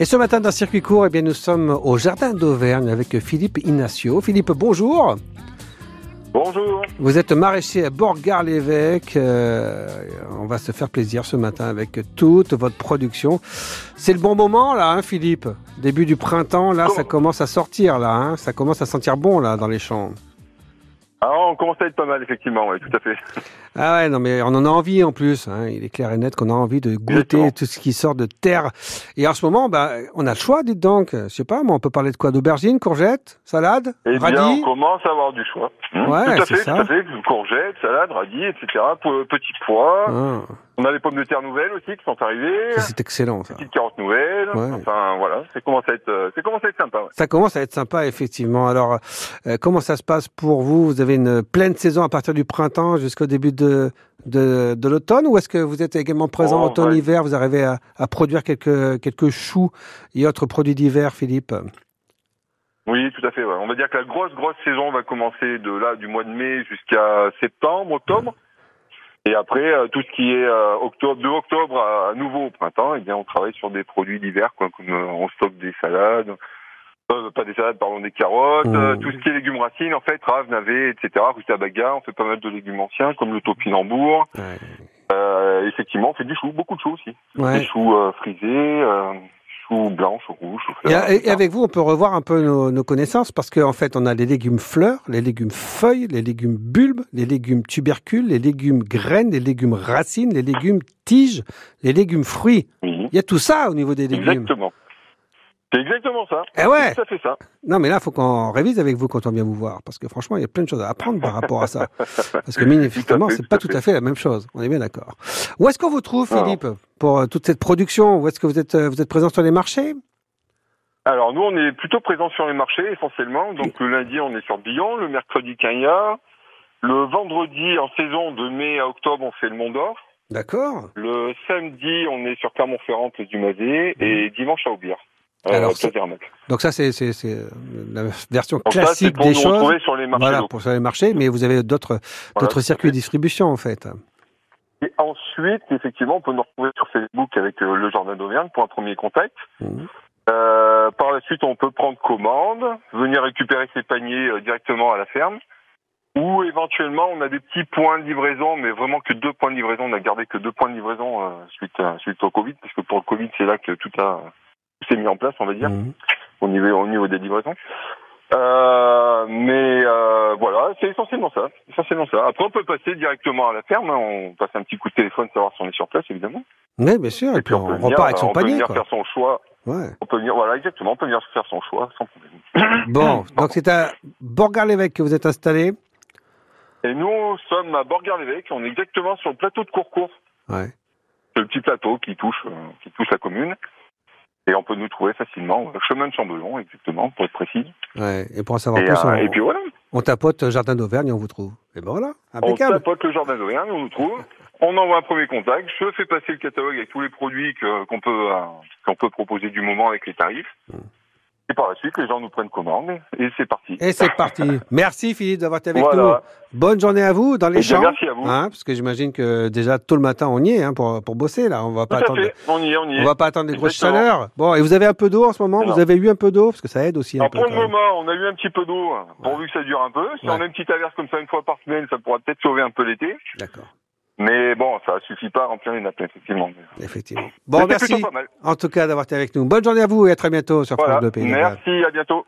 Et ce matin dans Circuit Court, eh bien, nous sommes au Jardin d'Auvergne avec Philippe Ignacio. Philippe, bonjour. Bonjour. Vous êtes maraîcher à Borgard-l'Évêque. Euh, on va se faire plaisir ce matin avec toute votre production. C'est le bon moment là, hein, Philippe? Début du printemps, là, ça commence à sortir là. Hein. Ça commence à sentir bon là dans les champs. Ah, on commence à être pas mal, effectivement, oui, tout à fait. Ah ouais, non, mais on en a envie en plus. Hein. Il est clair et net qu'on a envie de goûter tout ce qui sort de terre. Et en ce moment, bah, on a le choix, dites donc. Je sais pas, mais on peut parler de quoi? D'aubergines, courgettes, salade, eh radis? bien, on commence à avoir du choix. Mmh. Ouais, tout à fait, ça. tout à fait. Courgettes, salade, radis, etc. Petits pois. Ah, On a les pommes de terre nouvelles aussi qui sont arrivées. ça, c'est excellent, ça. Petites carottes nouvelles. Ouais. Enfin, voilà, c'est commence à être, euh, c'est commence à être sympa. ouais. Ça commence à être sympa, effectivement. Alors, euh, comment ça se passe pour vous? Vous avez une pleine saison à partir du printemps jusqu'au début de, de, de l'automne? Ou est-ce que vous êtes également présent Oh, automne-hiver Vous arrivez à, à produire quelques, quelques choux et autres produits d'hiver, Philippe? Oui, tout à fait. On va dire que la grosse, grosse saison va commencer de là, du mois de mai jusqu'à septembre, octobre. Et après, euh, tout ce qui est euh, octobre, de octobre à, nouveau au printemps, eh bien, on travaille sur des produits d'hiver, quoi, comme euh, on stocke des salades, euh, pas des salades, pardon, des carottes, Mmh. euh, tout ce qui est légumes racines, en fait, rave, navets, etc. Rutabaga, on fait pas mal de légumes anciens, comme le topinambour. Ouais. Euh, effectivement, on fait du chou, beaucoup de choux aussi. Ouais. Des choux euh, frisés, rouges, Et, fleurs, et etc. avec vous, on peut revoir un peu nos, nos connaissances parce qu'en fait, on a les légumes fleurs, les légumes feuilles, les légumes bulbes, les légumes tubercules, les légumes graines, les légumes racines, les légumes tiges, les légumes fruits. Oui, Il y a tout ça au niveau des légumes. exactement. C'est exactement ça. Eh ouais. À fait ça. Non, mais là, il faut qu'on révise avec vous quand on vient vous voir, parce que franchement, il y a plein de choses à apprendre par rapport à ça. Parce que, fait, c'est pas tout à fait la même chose. On est bien d'accord. Où est-ce qu'on vous trouve, Alors. Philippe, pour euh, toute cette production? Où est-ce que vous êtes, euh, vous êtes présent sur les marchés? Alors nous, on est plutôt présents sur les marchés essentiellement. Donc le lundi, on est sur Billon, le mercredi Cagna, le vendredi en saison de mai à octobre, on fait le Mont d'Or. D'accord. Le samedi, on est sur Clermont-Ferrand, place du Mazet, et dimanche à Aubière. Alors, d'Ermac. Donc ça, c'est euh, la version Donc classique des choses. retrouver sur les marchés. Voilà, pour sur les marchés, mais vous avez d'autres Voilà, circuits de distribution, en fait. Et ensuite, effectivement, on peut nous retrouver sur Facebook avec euh, le Jardin d'Auvergne pour un premier contact. Mhm. Euh, par la suite, on peut prendre commande, venir récupérer ses paniers euh, directement à la ferme. Ou éventuellement, on a des petits points de livraison, mais vraiment que deux points de livraison. On a gardé que deux points de livraison euh, suite, à- suite au Covid, parce que pour le Covid, c'est là que tout a s'est mis en place, on va dire, Mhm. au niveau au niveau des livraisons. Euh, mais euh, voilà, c'est essentiellement ça, essentiellement ça. Après, on peut passer directement à la ferme. hein. On passe un petit coup de téléphone, savoir si on est sur place, évidemment. Oui, bien sûr. Et, puis, on, peut repart venir, avec son on peut panier, venir quoi. faire son choix. Ouais. On peut venir, voilà, exactement, on peut venir faire son choix sans problème. Bon, donc c'est à Borgard-l'Évêque que vous êtes installé. Et nous sommes à Borgard-l'Évêque, on est exactement sur le plateau de Courcourt. Ouais. C'est le petit plateau qui touche, euh, qui touche la commune. Et on peut nous trouver facilement, euh, chemin de Chambelon, exactement, pour être précis. ouais. Et pour en savoir Et, plus, euh, on, et puis voilà, on tapote euh, Jardin d'Auvergne et on vous trouve. Et ben voilà, on impeccable. tapote le jardin d'Auvergne, on nous trouve. On envoie un premier contact. Je fais passer le catalogue avec tous les produits qu'on peut, euh, qu'on peut proposer du moment avec les tarifs. Et par la suite, les gens nous prennent commande et c'est parti. Et c'est parti. Merci Philippe d'avoir été avec Voilà. nous. Bonne journée à vous dans les Eh bien, champs. merci à vous. Hein, parce que j'imagine que déjà tôt le matin on y est hein, pour, pour bosser là. On va Tout pas à attendre. on y est, on y est. On va pas attendre les grosses chaleurs. Bon, et vous avez un peu d'eau en ce moment? Non. Vous avez eu un peu d'eau? Parce que ça aide aussi un Alors peu. pour le moment, on a eu un petit peu d'eau, hein, pourvu que ça dure un peu. Si Ouais. on a une petite averse comme ça une fois par semaine, ça pourra peut-être sauver un peu l'été. D'accord, Mais bon, ça suffit pas à remplir les nappes, effectivement. effectivement. Bon, merci plutôt pas mal. en tout cas d'avoir été avec nous. Bonne journée à vous et à très bientôt sur Voilà. France Bleu Pays de Galles. Merci, à bientôt.